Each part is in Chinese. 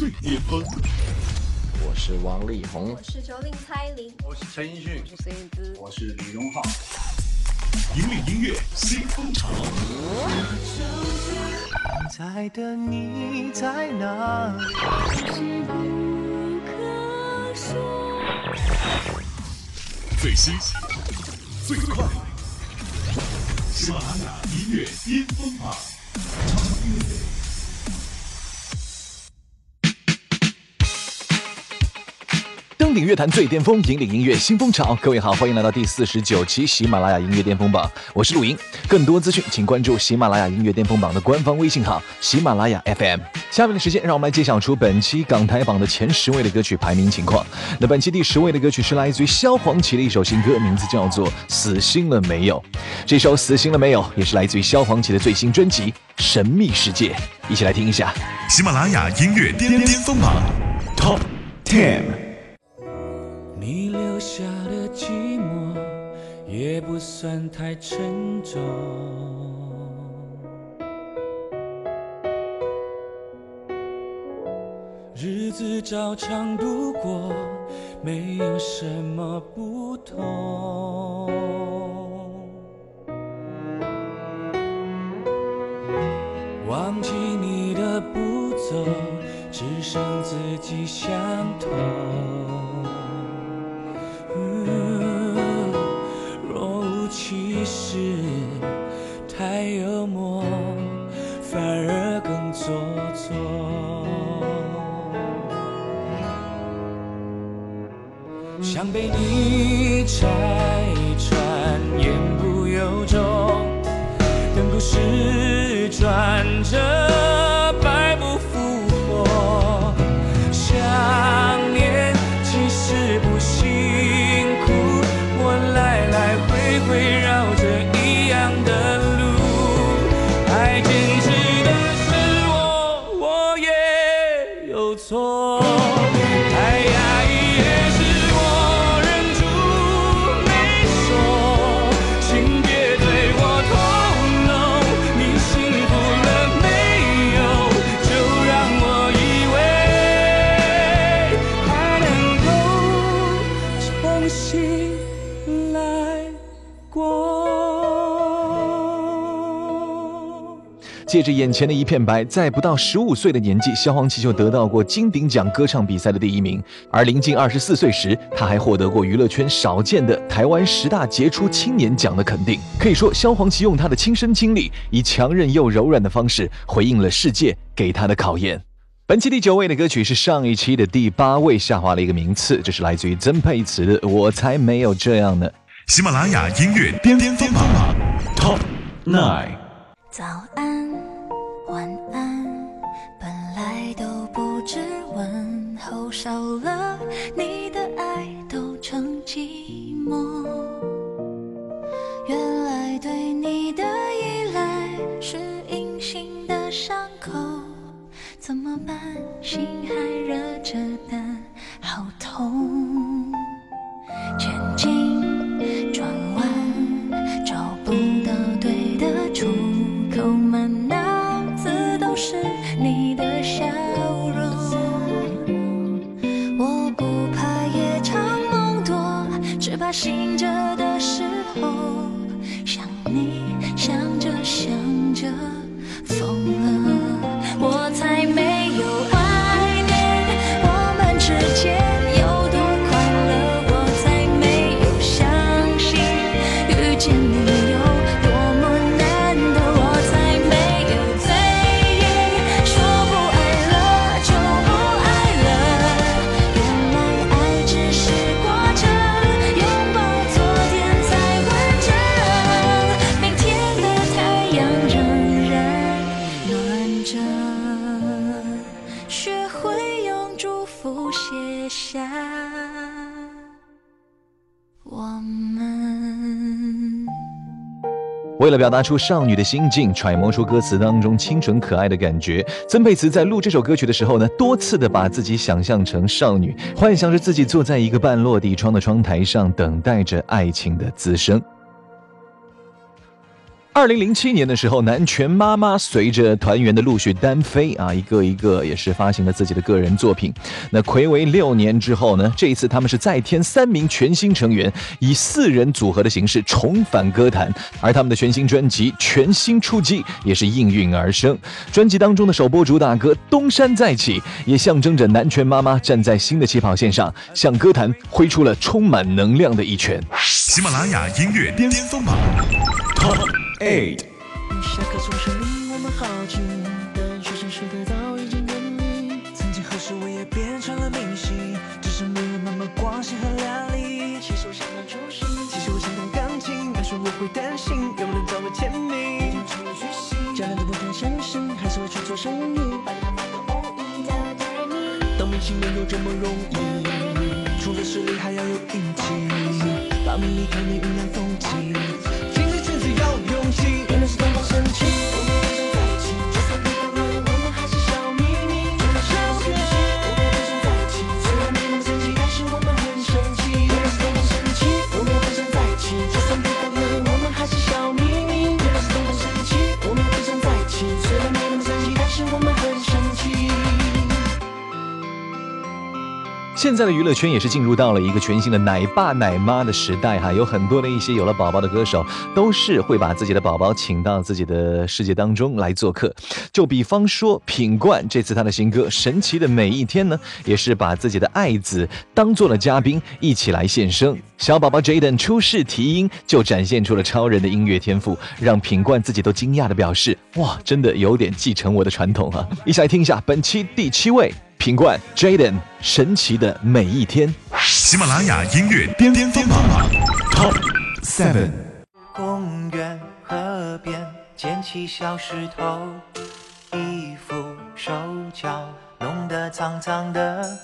最巅峰。我是王力宏，我是九令蔡琳，我是陈奕迅，我是孙燕姿，我是李荣浩。引领音乐新风潮。在的你在哪里？最新、最快，喜马拉雅音乐巅峰榜。登顶乐坛最巅峰，引领音乐新风潮。各位好，欢迎来到第四十九期喜马拉雅音乐巅峰榜，我是陆莹。更多资讯，请关注喜马拉雅音乐巅峰榜的官方微信号喜马拉雅 FM。下面的时间，让我们来揭晓出本期港台榜的前十位的歌曲排名情况。那本期第十位的歌曲是来自于萧煌奇的一首新歌，名字叫做《死心了没有》。这首《死心了没有》也是来自于萧煌奇的最新专辑《神秘世界》，一起来听一下。喜马拉雅音乐巅巅峰榜 Top Ten。你留下的寂寞也不算太沉重，日子照常度过，没有什么不同。忘记你的步骤，只剩自己相同。借着眼前的一片白，在不到十五岁的年纪，萧煌奇就得到过金鼎奖歌唱比赛的第一名。而临近二十四岁时，他还获得过娱乐圈少见的台湾十大杰出青年奖的肯定。可以说，萧煌奇用他的亲身经历，以强韧又柔软的方式回应了世界给他的考验。本期第九位的歌曲是上一期的第八位下滑了一个名次，这是来自于曾沛慈的《我才没有这样呢》。喜马拉雅音乐巅巅峰榜 Top Nine。早安，少了你的爱都成寂寞。原来对你的依赖是隐形的伤口，怎么办？心还热着的，好痛。为了表达出少女的心境，揣摩出歌词当中清纯可爱的感觉，曾沛慈在录这首歌曲的时候呢，多次的把自己想象成少女，幻想着自己坐在一个半落地窗的窗台上，等待着爱情的滋生。二零零七年的时候，南拳妈妈随着团员的陆续单飞啊，一个一个也是发行了自己的个人作品。那暌违六年之后呢，这一次他们是再添三名全新成员，以四人组合的形式重返歌坛，而他们的全新专辑《全新出击》也是应运而生。专辑当中的首播主打歌《东山再起》也象征着南拳妈妈站在新的起跑线上，向歌坛挥出了充满能量的一拳。喜马拉雅音乐巅峰榜 Eight。下课钟声令我们好奇，但学生时代早已经远离。曾经何时我也变成了明星，只是没有那么光鲜和亮丽。其实我相当出息，其实我相当钢琴，但是我会担心有人找我签名。除了学习，家人都不太现实，还是会去做生意。当明星没有这么容易，除了实力还要有运气，把名利看你云淡风轻，现在的娱乐圈也是进入到了一个全新的奶爸奶妈的时代哈，有很多的一些有了宝宝的歌手，都是会把自己的宝宝请到自己的世界当中来做客。就比方说品冠，这次他的新歌《神奇的每一天》呢，也是把自己的爱子当做了嘉宾，一起来献声。小宝宝 Jaden 出世提音，就展现出了超人的音乐天赋，让品冠自己都惊讶的表示：哇，真的有点继承我的传统啊！一起来听一下本期第七位。品冠 Jaden 神奇的每一天，喜马拉雅音乐巅峰榜 Top Seven。公园、河边捡起小石头，衣服、手脚弄得脏脏的。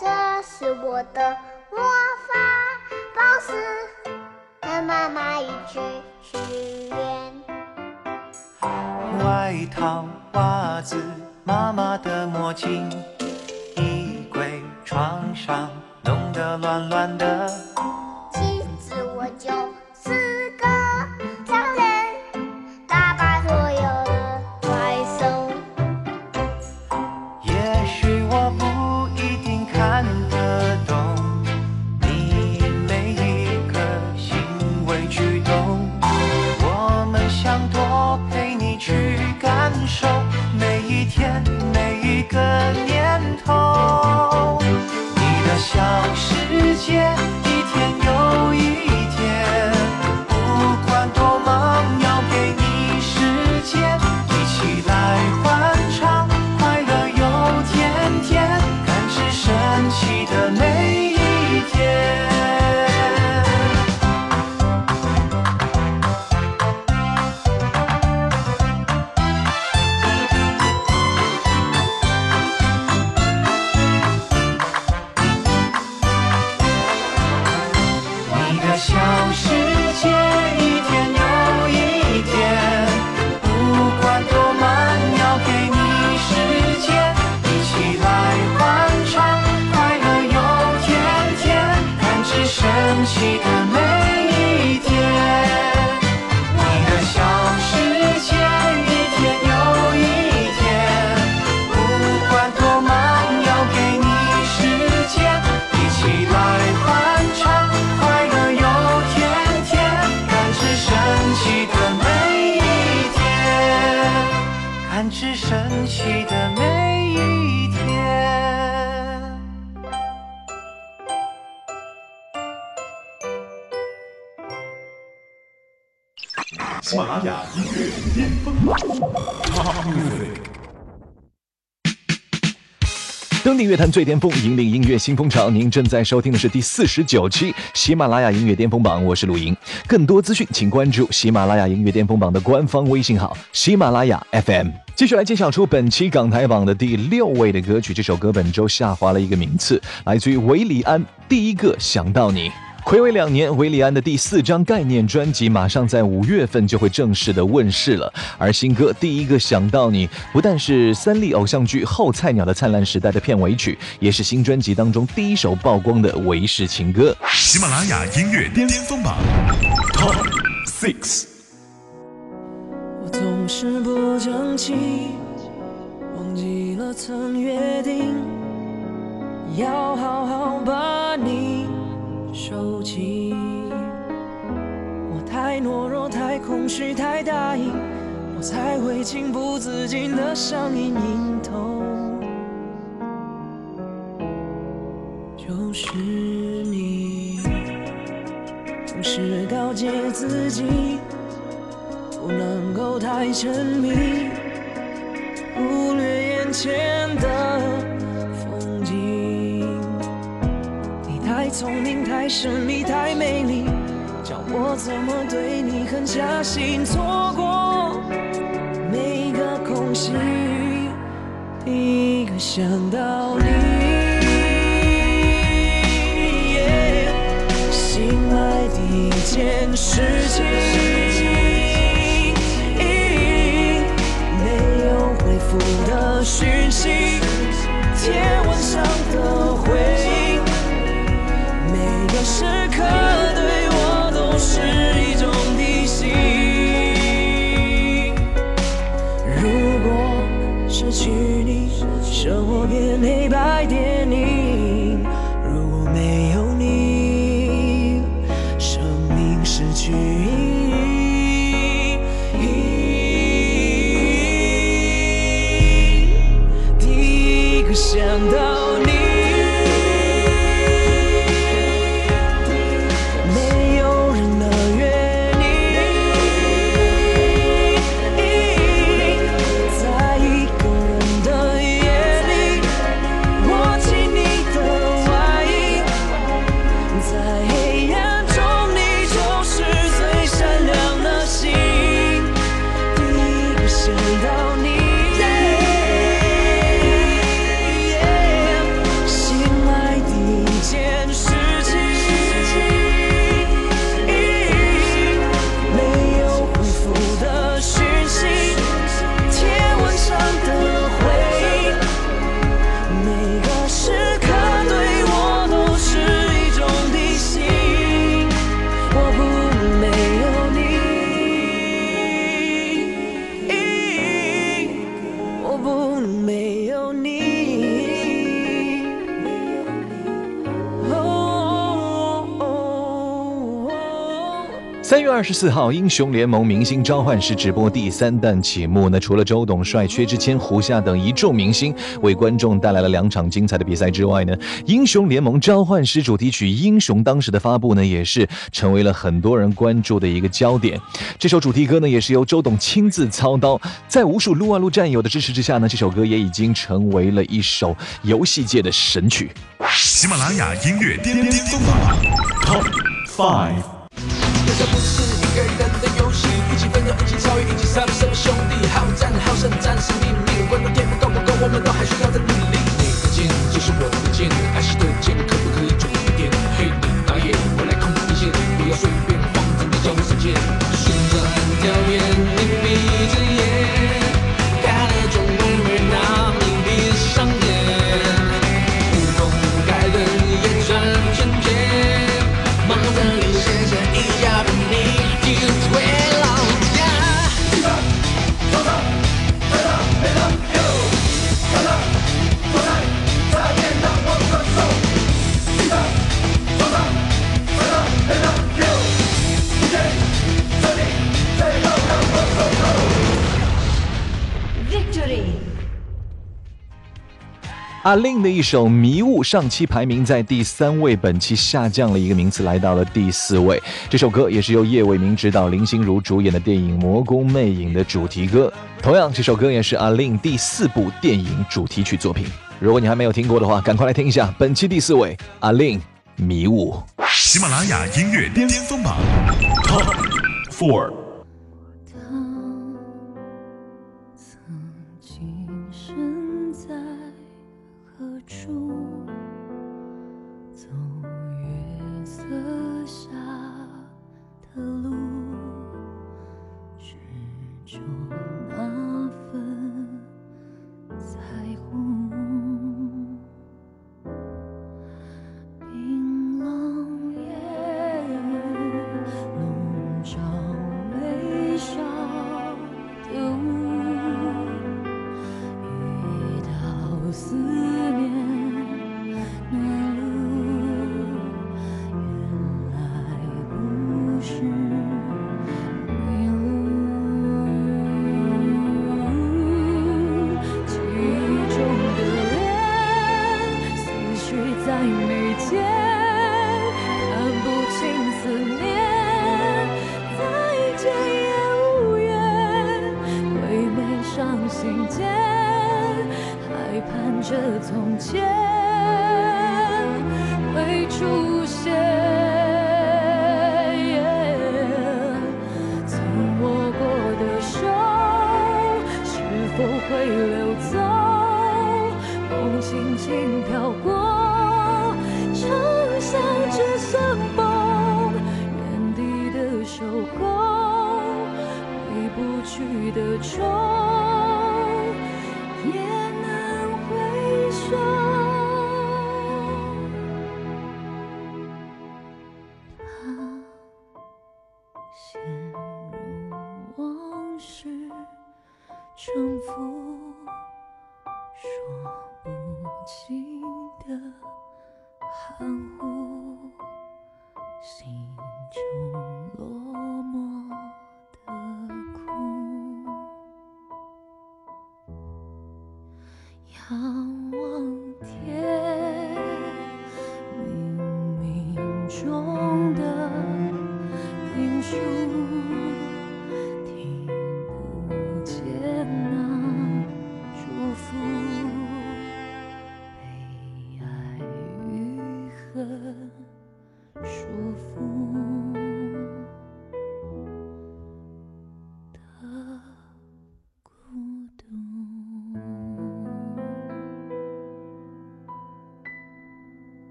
这是我的魔法宝石，和妈妈一起许愿。外套、袜子、妈妈的墨镜，床上弄得乱乱的。神乐坛最巅峰，引领音乐新风潮。您正在收听的是第四十九期喜马拉雅音乐巅峰榜，我是陆莹。更多资讯，请关注喜马拉雅音乐巅峰榜的官方微信号喜马拉雅 FM。继续来揭晓出本期港台榜的第六位的歌曲，这首歌本周下滑了一个名次，来自于韦礼安，《第一个想到你》。暌违两年，韦礼安的第四张概念专辑马上在五月份就会正式的问世了。而新歌《第一个想到你》不但是三立偶像剧《后菜鸟的灿烂时代》的片尾曲，也是新专辑当中第一首曝光的韦氏情歌。喜马拉雅音乐巅峰榜 Top Six。总是不争气，忘记了曾约定，要好好把你收起。我太懦弱，太空虚，太大意，我才会情不自禁的上瘾瘾头。就是你，总是告诫自己。不能够太沉迷，忽略眼前的聪明，太神秘，太美丽，叫我怎么对你狠下心？错过每个空隙，一个想到你。醒来第一件事情。没有回复的讯息，贴我三月二十四号，英雄联盟明星召唤师直播第三弹启幕那。除了周董帅、薛之谦、胡夏等一众明星为观众带来了两场精彩的比赛之外呢，英雄联盟召唤师主题曲《英雄》当时的发布呢，也是成为了很多人关注的一个焦点。这首主题歌呢，也是由周董亲自操刀，在无数撸啊撸战友的支持之下呢，这首歌也已经成为了一首游戏界的神曲。喜马拉雅音乐巅巅峰榜 Top Five。这不是一个人的游戏，一起奋斗，一起超越，一起杀，什么，兄弟，好战好胜，战士秘密，观众天不够不够，我们都还需要再努力。阿令的一首《迷雾》上期排名在第三位，本期下降了一个名次，来到了第四位。这首歌也是由叶伟明执导、林心如主演的电影《魔宫魅影》的主题歌。同样，这首歌也是阿令第四部电影主题曲作品。如果你还没有听过的话，赶快来听一下。本期第四位，阿令《迷雾》。喜马拉雅音乐巅峰榜 Top Four。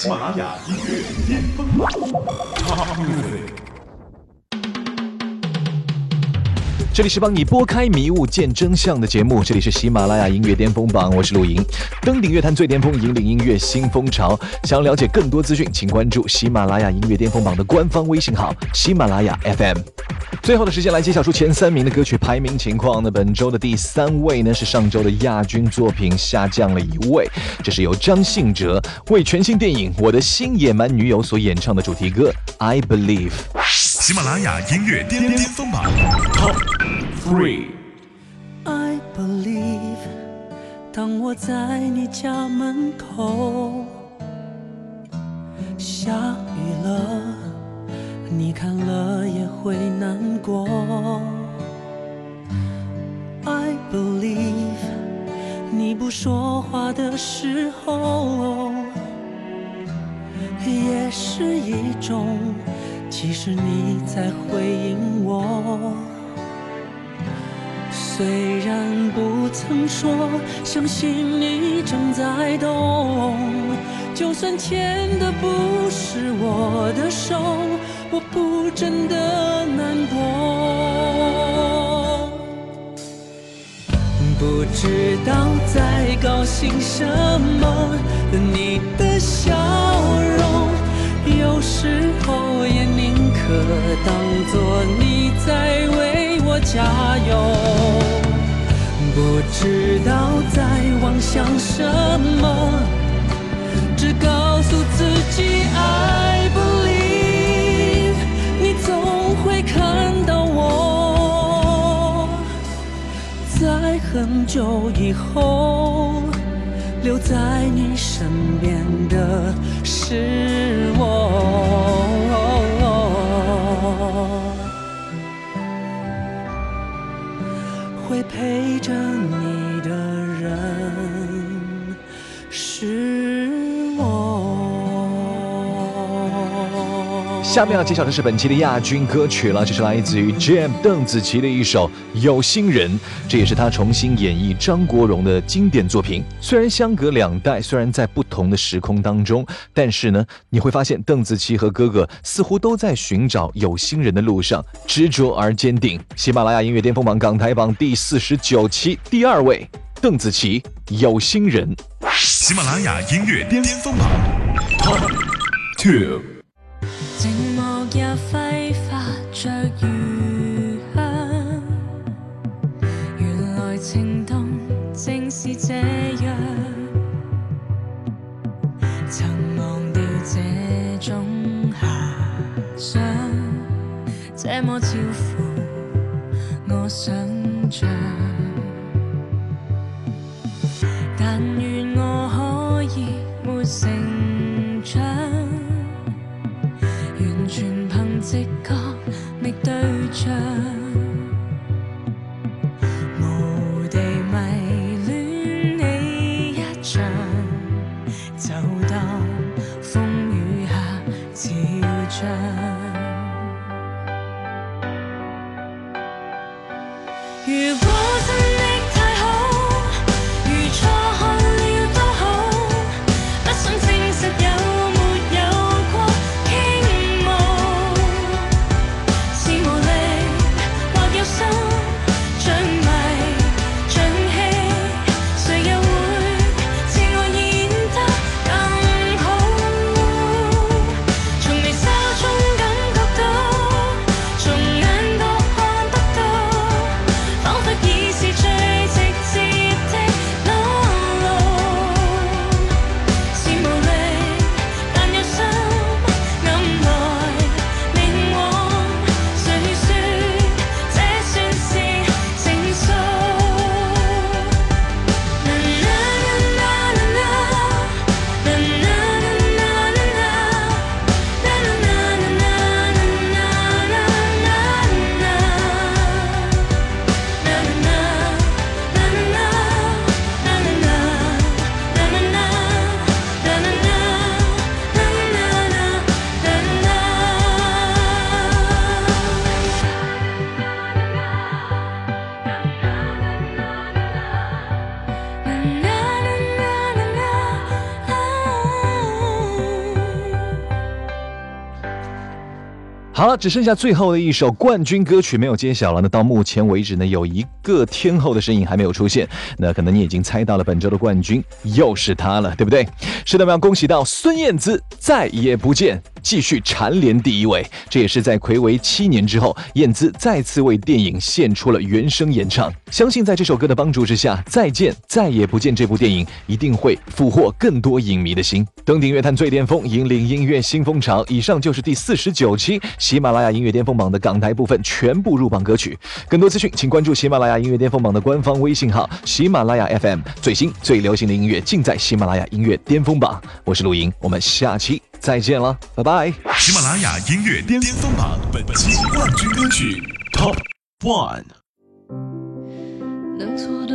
喜马拉雅音乐巅峰。这里是帮你拨开迷雾见真相的节目，这里是喜马拉雅音乐巅峰榜，我是陆莹。登顶乐坛最巅峰，引领音乐新风潮。想要了解更多资讯，请关注喜马拉雅音乐巅峰榜的官方微信号喜马拉雅 FM。最后的时间来揭晓出前三名的歌曲排名情况。那本周的第三位呢是上周的亚军作品下降了一位，这是由张信哲为全新电影《我的新野蛮女友》所演唱的主题歌《I Believe》。喜马拉雅音乐巅巅峰榜 Top Three。I believe，当我在你家门口，下雨了，你看了也会难过。I believe，你不说话的时候，也是一种，其实你在回应我。虽然不曾说相信你正在懂，就算牵的不是我的手，我不真的难过。不知道在高兴什么，你的笑容，有时候也可当作你在为我加油。不知道在妄想什么，只告诉自己 I believe，你总会看到我。在很久以后，留在你身边的是我。会陪着下面要揭晓的是本期的亚军歌曲了，这是来自于 Jam 邓紫棋的一首《有心人》，这也是她重新演绎张国荣的经典作品。虽然相隔两代，虽然在不同的时空当中，但是呢，你会发现邓紫棋和哥哥似乎都在寻找有心人的路上，执着而坚定。喜马拉雅音乐巅峰榜港台榜第四十九期第二位，邓紫棋《有心人》。喜马拉雅音乐巅峰榜 Top Two。也挥发着余香原来情动正是这样。曾忘掉这种遐想这么超乎我想象。好了，只剩下最后的一首冠军歌曲没有揭晓了。那到目前为止呢，有一个天后的身影还没有出现。那可能你已经猜到了，本周的冠军又是她了，对不对？是的，我们要恭喜到孙燕姿再也不见，继续蝉联第一位。这也是在暌违七年之后，燕姿再次为电影献出了原声演唱。相信在这首歌的帮助之下，《再见再也不见》这部电影一定会俘获更多影迷的心。登顶乐坛最巅峰，引领音乐新风潮。以上就是第四十九期喜马拉雅音乐巅峰榜的港台部分全部入榜歌曲。更多资讯，请关注喜马拉雅音乐巅峰榜的官方微信号“喜马拉雅 FM”，最新最流行的音乐尽在喜马拉雅音乐巅峰榜。我是陆莹，我们下期再见了，拜拜。喜马拉雅音乐巅峰榜本期冠军歌曲 Top One。能错的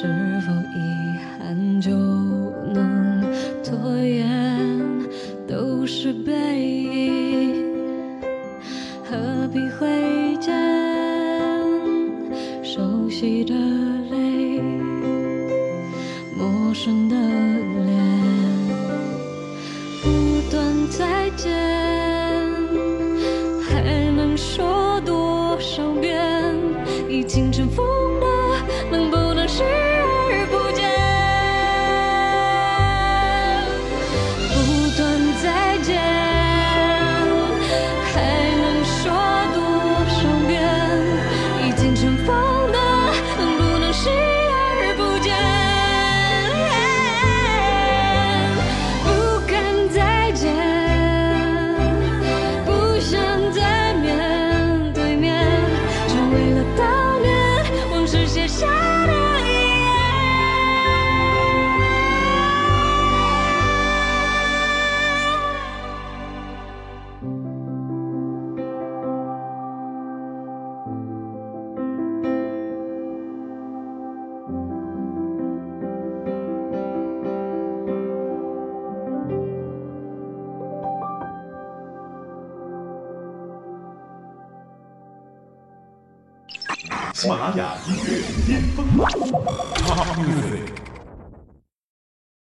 是否遗憾就能拖延？都是被喜马拉雅音乐巅峰。